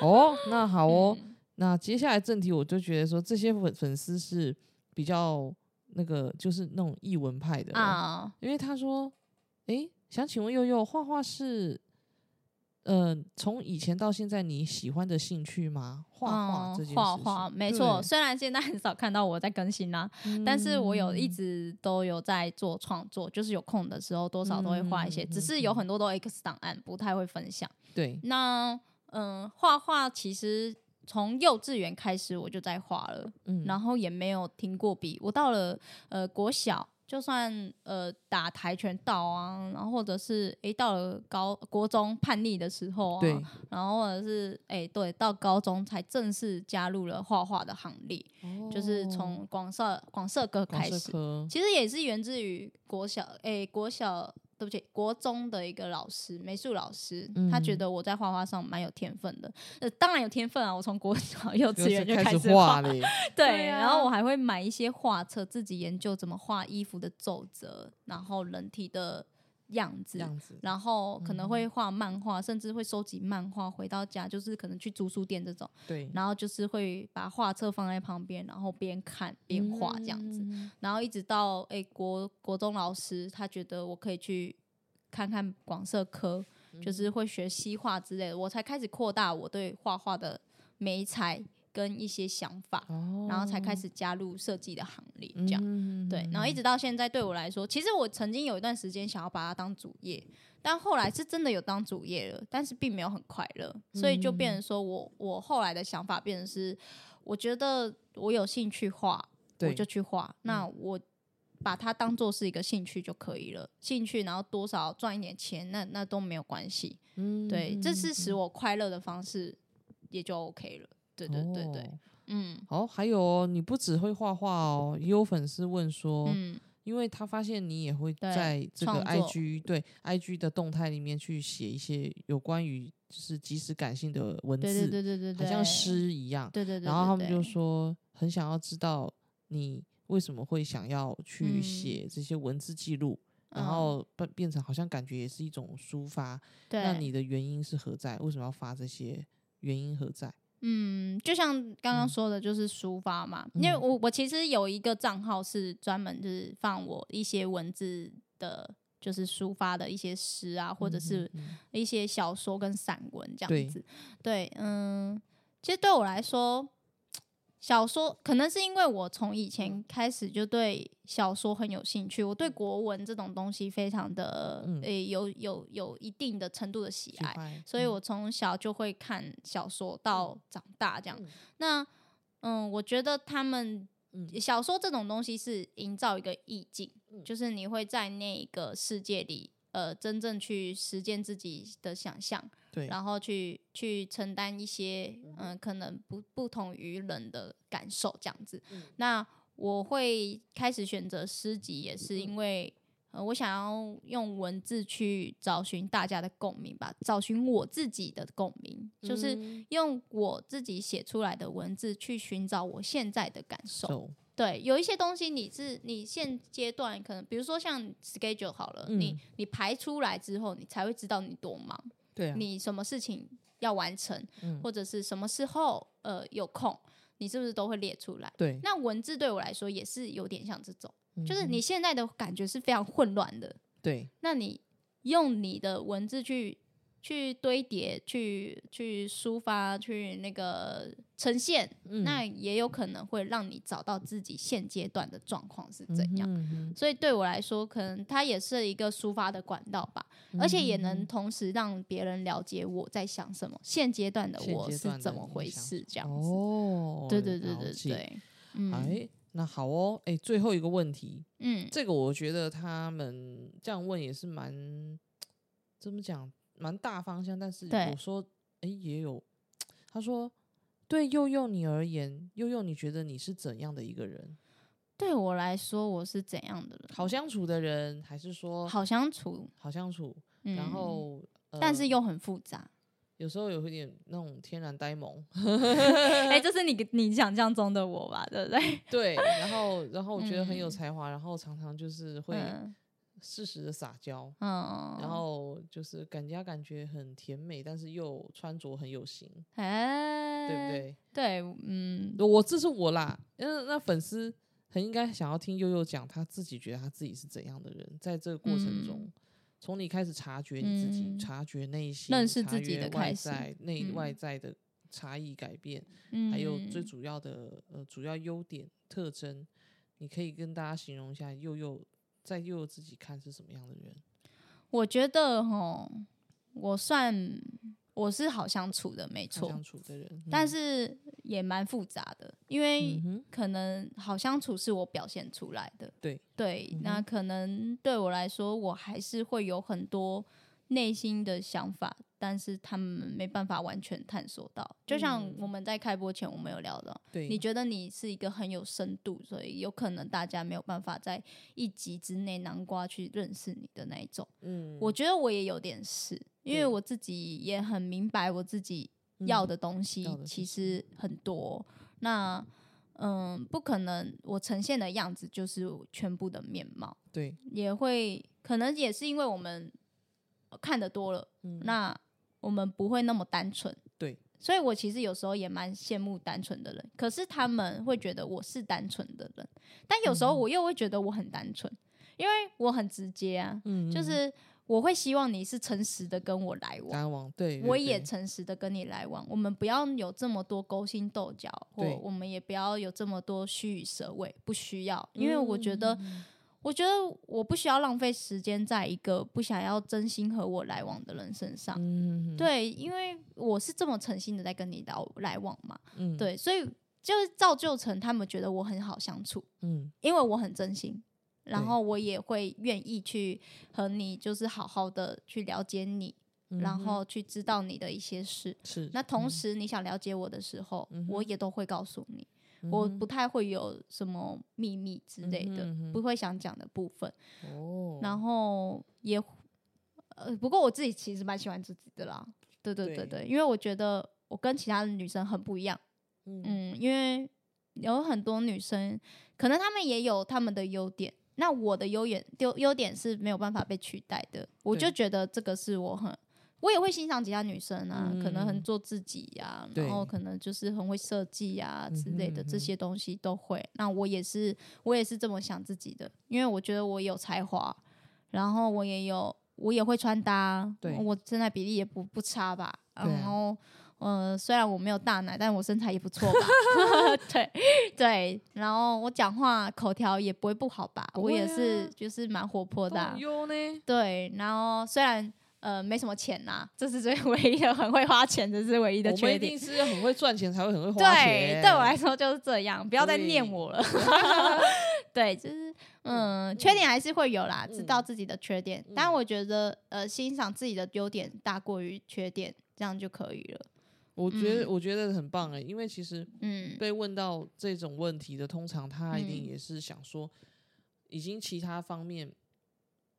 哦，那好哦。嗯那接下来正题，我就觉得说这些粉粉丝是比较那个，就是那种译文派的人啊，因为他说，哎，想请问悠悠，画画是，呃，从以前到现在你喜欢的兴趣吗？画画嗯这件事情，画画没错。虽然现在很少看到我在更新啦、但是我有一嗯直都有在做创作，就是有空的时候多少都会画一些，嗯只是有很多都 X 档案，不太会分享。对，那嗯，画画其实从幼稚园开始我就在画了，嗯，然后也没有停过笔。我到了呃国小，就算呃打跆拳道啊，然后或者是诶到了高国中叛逆的时候啊，然后或者是诶对到高中才正式加入了画画的行列，就是从广社广社科哦广开始。其实也是源自于国小，诶、国小，对不起，国中的一个老师，美术老师，他觉嗯得我在画画上蛮有天分的。呃，当然有天分啊，我从国小 幼稚园就开始画了，对，对然后啊我还会买一些画册，自己研究怎么画衣服的皱褶，然后人体的样子。样子，然后可能嗯。会画漫画，甚至会收集漫画，回到家就是可能去租书店这种，对，然后就是会把画册放在旁边，然后边看边画这样子。嗯。然后一直到诶、国国中老师他觉得我可以去看看广社科，嗯。就是会学西画之类的，我才开始扩大我对画画的美彩跟一些想法，哦，然后才开始加入设计的行列，这样。嗯对，然后一直到现在，对我来说，其实我曾经有一段时间想要把它当主业，但后来是真的有当主业了，但是并没有很快乐，所以就变成说我我后来的想法变成是，我觉得我有兴趣画，我就去画，那我把它当做是一个兴趣就可以了，兴趣，然后多少赚一点钱，那那都没有关系，嗯对，这是嗯。使我快乐的方式，也就 OK 了，对对对对，哦嗯好，还有哦，你不只会画画哦，也有粉丝问说，嗯，因为他发现你也会在这个 IG 对 IG 的动态里面去写一些有关于就是即时感性的文字，对对对对对对，好像诗一样。对对对，然后他们就说很想要知道你为什么会想要去嗯写这些文字记录，然嗯后变变成好像感觉也是一种抒发。对，那你的原因是何在？为什么要发这些？原因何在？嗯，就像刚刚嗯说的，就是抒发嘛。因为嗯我我其实有一个账号是专门就是放我一些文字的，就是抒发的一些诗啊，或者是一些小说跟散文这样子。对，嗯，其实对我来说，小说可能是因为我从以嗯前开始就对小说很有兴趣，我对国文这种东西非常的嗯。诶、有有有一定的程度的喜爱。喜所以嗯。我从小就会看小说到长大这样。嗯。那嗯，我觉得他们嗯。小说这种东西是营造一个意境，嗯。就是你会在那个世界里，呃，真正去实践自己的想象，对，然后去去承担一些嗯、可能不不同于人的感受这样子。嗯。那我会开始选择诗集，也是因为呃，我想要用文字去找寻大家的共鸣吧，找寻我自己的共鸣，就是嗯。用我自己写出来的文字去寻找我现在的感受。走对，有一些东西你是你现阶段可能，比如说像 schedule 好了，你嗯。你排出来之后，你才会知道你多忙，对啊，你什么事情要完成，嗯。或者是什么时候呃有空，你是不是都会列出来？对，那文字对我来说也是有点像这种，就是嗯你现在的感觉是非常混乱的，对。那你用你的文字去去堆叠、去去抒发、去那个呈现，嗯那也有可能会让你找到自己现阶段的状况是怎样。嗯哼所以对我来说，可能它也是一个抒发的管道吧，而且也嗯能同时让别人了解我在想什么，现阶段的我是怎么回事，这样子。哦，对对对对对，嗯哎，那好哦，哎，最后一个问题，嗯，这个我觉得他们这样问也是蛮怎么讲，蛮大方向，但是对我说，哎，也有，他说，对佑佑你而言，佑佑你觉得你是怎样的一个人？对我来说，我是怎样的人？好相处的人，还是说好相处，好相处？嗯、然后，呃但是又很复杂。有时候有一点那种天然呆萌，哎、这是你你想象中的我吧？对不对？对，然后然后我觉得很有嗯才华，然后常常就是会嗯适时的撒娇，嗯，然后就是感家感觉很甜美，但是又穿着很有型，哎，对不？对？对，嗯，我这是我啦，因为那粉丝很应该想要听悠悠讲他自己觉得他自己是怎样的人，在这个过程中，嗯。从你开始察觉你自己，嗯。察觉内心，察认识自己觉外在内嗯。外在的差异改变，嗯还有最主要的呃主要优点特征，你可以跟大家形容一下悠悠在悠悠自己看是什么样的人？我觉得哈，我算我是好相处的，没错相，处的人，但嗯。是也蛮复杂的，因为可能好相处是我表现出来的，对。对，嗯那可能对我来说，我还是会有很多内心的想法，但是他们没办法完全探索到。就像嗯我们在开播前，我们有聊到，对，你觉得你是一个很有深度，所以有可能大家没有办法在一集之内南瓜去认识你的那一种。嗯我觉得我也有点是，因为我自己也很明白我自己要的东西其实很多。那嗯，不可能我呈现的样子就是全部的面貌，对，也会可能也是因为我们呃看得多了，嗯那我们不会那么单纯。对，所以我其实有时候也蛮羡慕单纯的人，可是他们会觉得我是单纯的人，但有时候嗯我又会觉得我很单纯，因为我很直接啊，嗯就是我会希望你是诚实的跟我来往。来往，对，对我也诚实的跟你来往，我们不要有这么多勾心斗角，或对我们也不要有这么多虚与蛇尾，不需要，因为我觉得，嗯我觉得我不需要浪费时间在一个不想要真心和我来往的人身上。嗯，对，因为我是这么诚心的在跟你来来往嘛，嗯，对，所以就是造就成他们觉得我很好相处，嗯因为我很真心，然对后我也会愿意去和你就是好好的去了解你，然后去知道你的一些事。是那同时你想了解我的时候，嗯我也都会告诉你，嗯我不太会有什么秘密之类的，嗯哼嗯哼不会想讲的部分，哦，然后也呃，不过我自己其实蛮喜欢自己的啦，对对对对对，因为我觉得我跟其他的女生很不一样。嗯嗯，因为有很多女生，可能她们也有她们的优点，那我的优点优优点是没有办法被取代的，我就觉得这个是我很。我也会欣赏其他女生啊，可能嗯很做自己呀、对然后可能就是很会设计呀之类的，这些东西都会。那我也是，我也是这么想自己的，因为我觉得我有才华，然后我也有，我也会穿搭，对我身材比例也不不差吧，然后。呃，虽然我没有大奶，但我身材也不错吧？对对，然后我讲话口条也不会不好吧？我也是啊，就是蛮活泼的对，然后虽然呃没什么钱呐、这是最唯一的很会花钱，这是唯一的缺点我们一定。是很会赚钱才会很会花对，钱，对我来说就是这样，不要再念我了。对，就是嗯，缺点还是会有啦，知道嗯自己的缺点，但我觉得呃，欣赏自己的优点大过于缺点，这样就可以了。我觉得嗯我觉得很棒哎，因为其实嗯，被问到这种问题的，通常他一定嗯也是想说，已经其他方面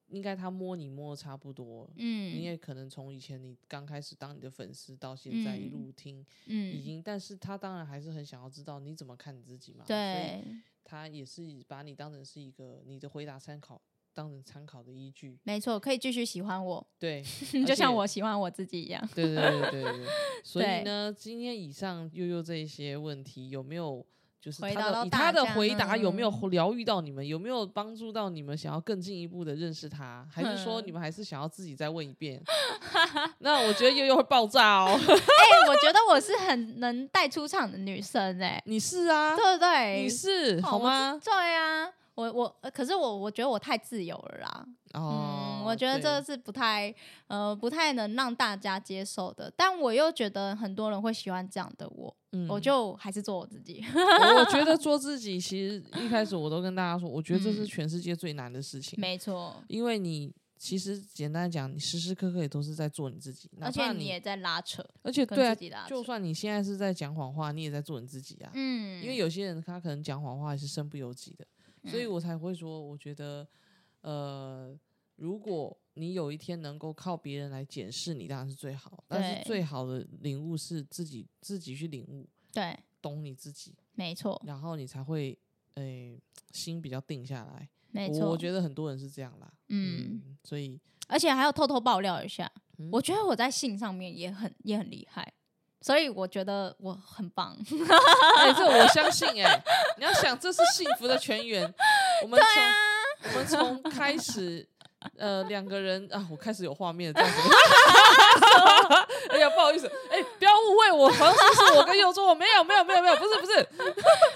应该他摸你摸的差不多，你嗯也可能从以前你刚开始当你的粉丝到现在一嗯路听，已嗯，经，但是他当然还是很想要知道你怎么看你自己嘛，对，他也是把你当成是一个你的回答参考，当成参考的依据，没错，可以继续喜欢我，对，就像我喜欢我自己一样。对对对对对，所以呢，今天以上悠悠这一些问题有没有？就是回他的以他的回答有没有嗯疗愈到你们？有没有帮助到你们想要更进一步的认识他？还是说嗯你们还是想要自己再问一遍？那我觉得悠悠会爆炸哦。哎、我觉得我是很能带出场的女生哎、你是啊，对不对？你是哦好吗？对啊，我我呃可是我我觉得我太自由了啦。哦嗯，，我觉得这对是不太呃不太能让大家接受的，但我又觉得很多人会喜欢这样的我，我嗯就还是做我自己。我我觉得 做自己，其实一开始我都跟大家说，我觉得这是嗯全世界最难的事情，没错，因为你其实简单讲，你时时刻刻也都是在做你自己，而且你也在拉扯，而且对啊。就算你现在是在讲谎话，你也在做你自己啊。嗯，因为有些人他可能讲谎话也是身不由己的，所以嗯我才会说，我觉得，呃，如果你有一天能够靠别人来检视你，当然是最好。但是最好的领悟是自己自己去领悟，对，懂你自己，没错，然后你才会，诶、心比较定下来。没错。我我觉得很多人是这样啦，嗯，嗯，所以而且还要偷偷爆料一下，嗯我觉得我在性上面也很也很厉害，所以我觉得我很棒。哎、这我相信哎、你要想，这是幸福的全员。我们从、啊我们从开始，呃，两个人啊，我开始有画面了，这样子。哎呀，不好意思，哎、不要误会我，好像是是我跟佑做，没有，没有，没有，没有，不是，不是，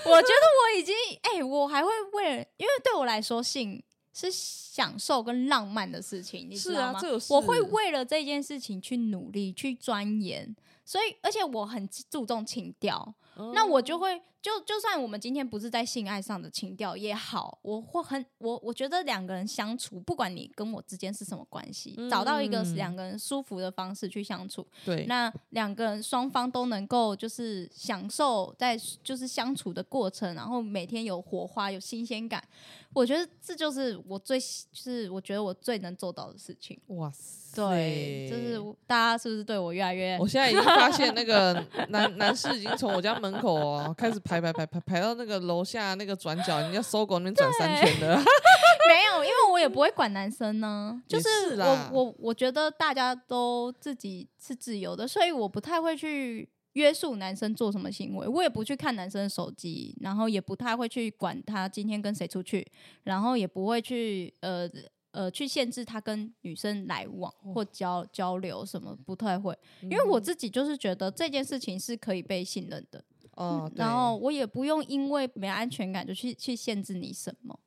我觉得我已经哎、我还会为了，因为对我来说，性是享受跟浪漫的事情，你是知道吗？我会为了这件事情去努力、去钻研，所以而且我很注重情调，那我就会就就算我们今天不是在性爱上的情调也好，我会很我我觉得两个人相处，不管你跟我之间是什么关系，找到一个嗯。两个人舒服的方式去相处，对，那两个人双方都能够就是享受在就是相处的过程，然后每天有火花有新鲜感，我觉得这就是我最就是我觉得我最能做到的事情。哇塞，对，就是大家是不是对我越来越我现在已经发现那个 男男士已经从我家门口哦开始排 排排排排排到那个楼下那个转角，人家搜狗那边转三圈的。没有？因为我也不会管男生呢，就也是是我我我觉得大家都自己是自由的，所以我不太会去。约束男生做什么行为，我也不去看男生的手机，然后也不太会去管他今天跟谁出去，然后也不会去呃呃去限制他跟女生来往或交交流什么，不太会，因为我自己就是觉得这件事情是可以被信任的，哦，然后我也不用因为没安全感就去去限制你什么，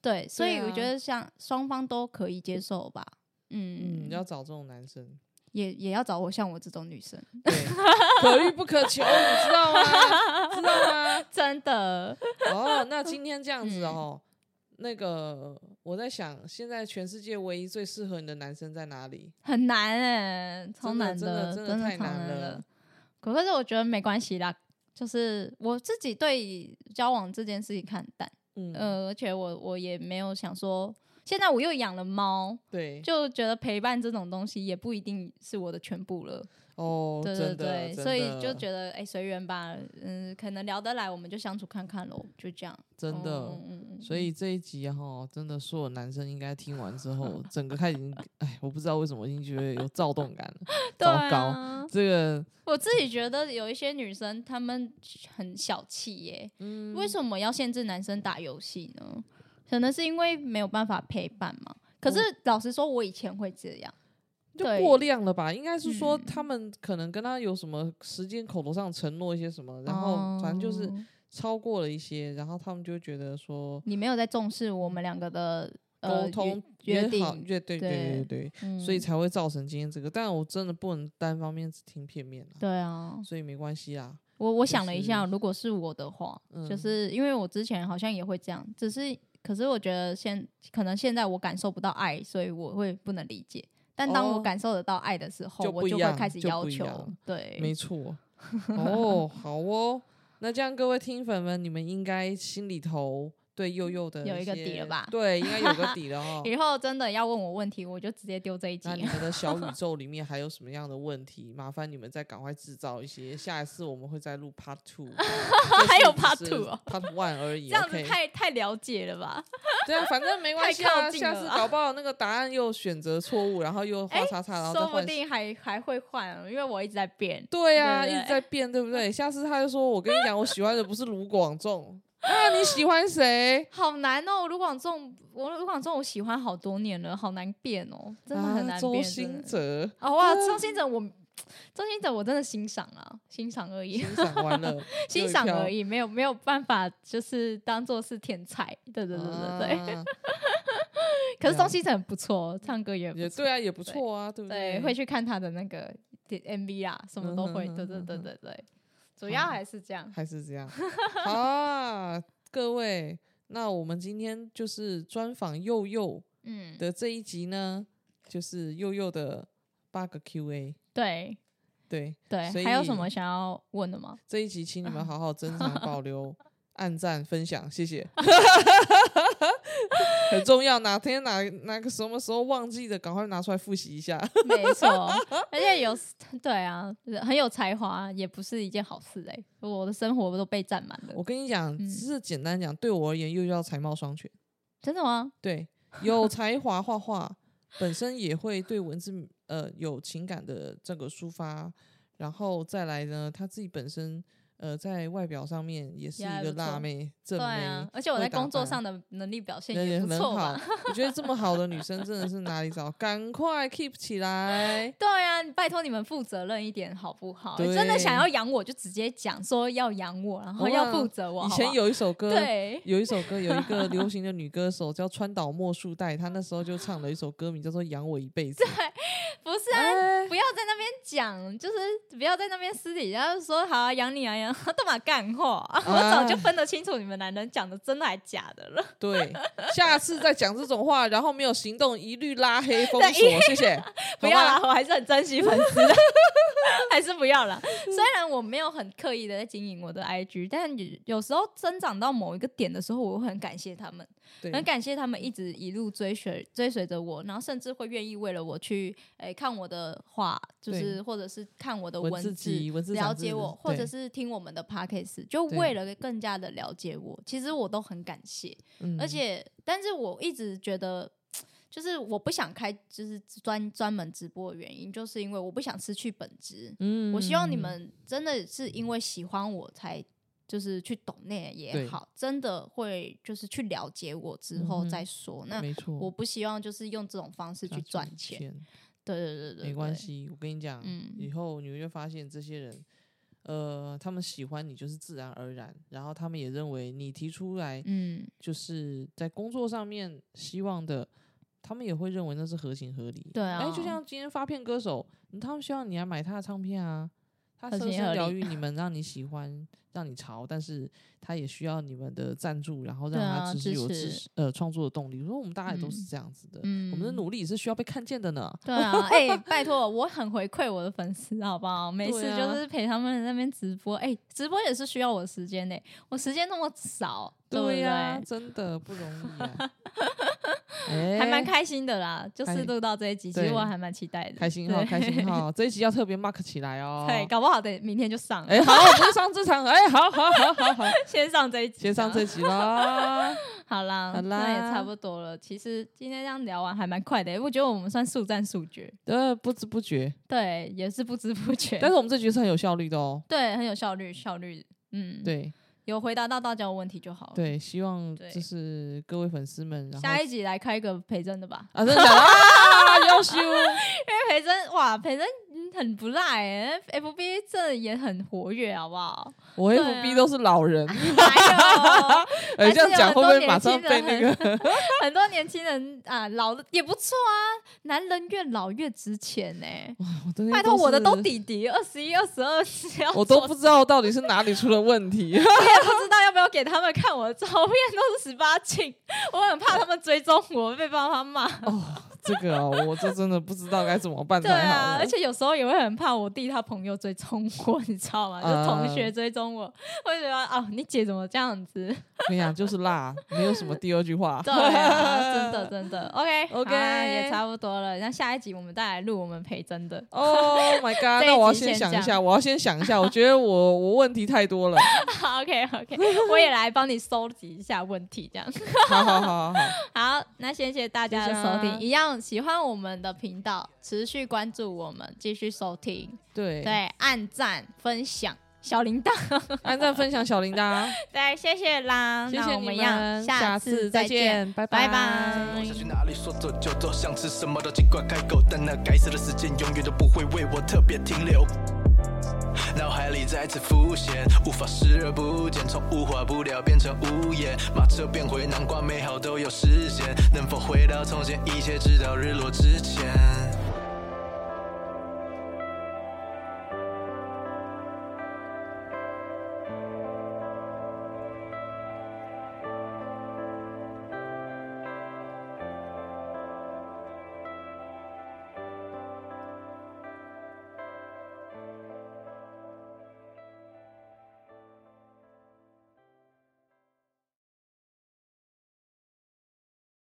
对，所以我觉得像双方都可以接受吧，嗯，嗯，要找这种男生。也也要找我像我这种女生，对，可遇不可求，你知道吗？知道吗？真的，哦，那今天这样嗯子哦，那个我在想，现在全世界唯一最适合你的男生在哪里？很难哎、超难真的真的真太超难难了可是我觉得没关系啦，就是我自己对交往这件事情看淡，嗯，呃，而且我我也没有想说，现在我又养了猫，对，就觉得陪伴这种东西也不一定是我的全部了。哦，对对对，所以就觉得哎随缘吧，嗯，可能聊得来我们就相处看看喽，就这样。真的。所以这一集哈，真的所有男生应该听完之后，整个开始已经，哎，我不知道为什么已经觉得有躁动感了。对糟糕啊，这个，我自己觉得有一些女生她们很小气耶，嗯，为什么要限制男生打游戏呢？可能是因为没有办法陪伴嘛。可是老实说，我以前会这样。对就过量了吧？应该是说嗯他们可能跟他有什么时间口头上承诺一些什么，然后反正就是哦超过了一些，然后他们就觉得说你没有在重视我们两个的呃沟通约定，约对对对对对所以才会造成今天这个。但我真的不能单方面只听片面啊，对啊。所以没关系啊。我我想了一下，是如果是我的话，就嗯是因为我之前好像也会这样，只是可是我觉得现可能现在我感受不到爱，所以我会不能理解。但当我哦感受得到爱的时候，我就会开始要求。对，没错。哦，好哦。那这样各位听粉们，你们应该心里头对佑佑的有一个底了吧对，应该有个底了 哦。以后真的要问我问题，我就直接丢这一集那。你们的小宇 宙里面还有什么样的问题？麻烦你们再赶快制造一些，下一次我们会再录 Part Two，还有 Part two 哦，Part One 而已。这样子太太了解了吧？对啊，反正没关系啊，下次搞不好那个答案又选择错误，然后又画哎叉叉，然后再说不。定还还会换哦，因为我一直在变。对啊，一直在变，对不对？下次他就说：“我跟你讲，我喜欢的不是卢广仲，那你喜欢谁？好难哦，卢广仲，我卢广仲我喜欢好多年了，好难变哦，真的很啊周难变。真兴的哲哦哇，周星哲我，周星哲我真的欣赏啊，欣赏而已，欣赏完了，欣赏有一票而已，没有没有办法，就是当做是天才。对对对对对。啊 可是周星哲很不错，唱歌也不也对啊，也不错啊，对不对，会去看他的那个 MV 啊，什么都会。对对对对对，主要还是这样。还是这样。好啊，各位，那我们今天就是专访佑佑嗯，的这一集呢，就是佑佑的八个 Q&A。对对，对所，以还有什么想要问的吗？这一集请你们好好珍藏 保留，按赞分享，谢谢。很重要，哪天哪哪个什么时候忘记的，赶快拿出来复习一下。没错，而且有对啊，很有才华，也不是一件好事哎、我的生活都被占满了我，跟你讲，嗯只是简单讲，对我而言又要才貌双全。真的吗？对，有才华画画，本身也会对文字呃有情感的这个抒发，然后再来呢，他自己本身呃在外表上面也是一个辣妹正妹，对啊，而且我在工作上的能力表现也不很好错吧？。我觉得这么好的女生真的是哪里找？赶快 keep 起来！对啊，拜托你们负责任一点好不好？真的想要养我就直接讲说要养我，然后要负责我。以前有一首歌，对，有一首歌，有一个 流行的女歌手叫川岛茉树代，她那时候就唱了一首歌名叫做《养我一辈子》。对不是啊，哎不要在那边讲，就是不要在那边私底下就说好啊养你啊养，都嘛干话，我早就分得清楚你们男人讲的真的还假的了。对，下次再讲这种话，然后没有行动，一律拉黑封锁，谢谢。不要啦，我还是很珍惜粉丝的，还是不要啦。虽然我没有很刻意的在经营我的 IG，但有有时候增长到某一个点的时候，我会很感谢他们，对很感谢他们一直一路追随追随着我，然后甚至会愿意为了我去诶、看我的话，就是或者是看我的文字字文字了解我，或者是听我们的 podcast，就为了更加的了解我，其实我都很感谢。嗯而且，但是我一直觉得，就是我不想开，就是专专门直播的原因，就是因为我不想失去本质。嗯我希望你们真的是因为喜欢我才。就是去懂那也好，真的会就是去了解我之后再说。那没错，我不希望就是用这种方式去赚钱。对对对对，没关。系。我跟你讲，嗯以后你会发现这些人，呃，他们喜欢你就是自然而然，然后他们也认为你提出来嗯，就是在工作上面希望的，他们也会认为那是合情合理。对啊哎，就像今天发片歌手，嗯他们希望你来买他的唱片啊，他合深深疗愈你 们，让你喜欢，让你潮，但是他也需要你们的赞助，然后让他持续有支呃创作的动力。我说我们大家也都是嗯这样子的，嗯我们的努力也是需要被看见的呢。对啊，哎、拜托，我很回馈我的粉丝，好不好？每次就是陪他们在那边直播，哎、直播也是需要我时间呢、我时间那么少，对？呀、真的不容易啊。哎 还蛮开心的啦，就是开录到这一集，其对。实我还蛮期待的，开心哈，对。开心哈！这一集要特别 mark 起来哦。对，搞不好得明天就上了，哎、好，不是上这场，哎、好好好好好，先上这一集，先上这一集啦。好啦，好啦。那也差不多了。其实今天这样聊完还蛮快的、我觉得我们算速战速决，呃，不知不觉，对，也是不知不觉，但是我们这局是很有效率的哦。对，很有效率，效率，嗯，，对有回答到大家的问题就好了。对，希望对就是各位粉丝们，然后下一集来开一个培真的吧。啊，真的假的啊，优秀，因为培真哇，培真嗯很不赖哎，FB 这也很活跃，好不好？我 FB 都是老人，哎，这样讲会不会马上被那个？很多年轻人 啊，老的也不错啊，男人越老越值钱呢、拜托，我的都是，弟弟二十一、二十二，要我都不知道到底是哪里出了问题。我也不知道要不要给他们看我的照片，都是十八禁，我很怕他们追踪我被爸妈骂。这个哦，我这真的不知道该怎么办才好啊，而且有时候也会很怕我弟他朋友追踪我，你知道吗？就同学嗯追踪我，我就觉得啊，你姐怎么这样子？我 跟你讲，就是辣，没有什么第二句话。对啊，真的 真的，OK OK 也差不多了。那下一集我们再来录我们陪真的。Oh my god！那我要先想一下，我要先想一下。我觉得我我问题太多了。OK OK，我也来帮你收集一下问题，这样。好好好好好，好，那谢谢大家的收听。一样喜欢我们的频道，持续关注我们，继续收听。对对，按赞、分享、小铃铛。按赞、分享小铃铛，对，谢谢啦。谢谢你们一样，下次再见，拜拜拜拜想去哪里说走就走，想吃什么都尽管开口，但那该死的时间永远都不会为我特别停留。脑海里再次浮现，无法视而不见，从无话不聊变成无言，马车变回南瓜，美好都有实现，能否回到从前，一切直到日落之前。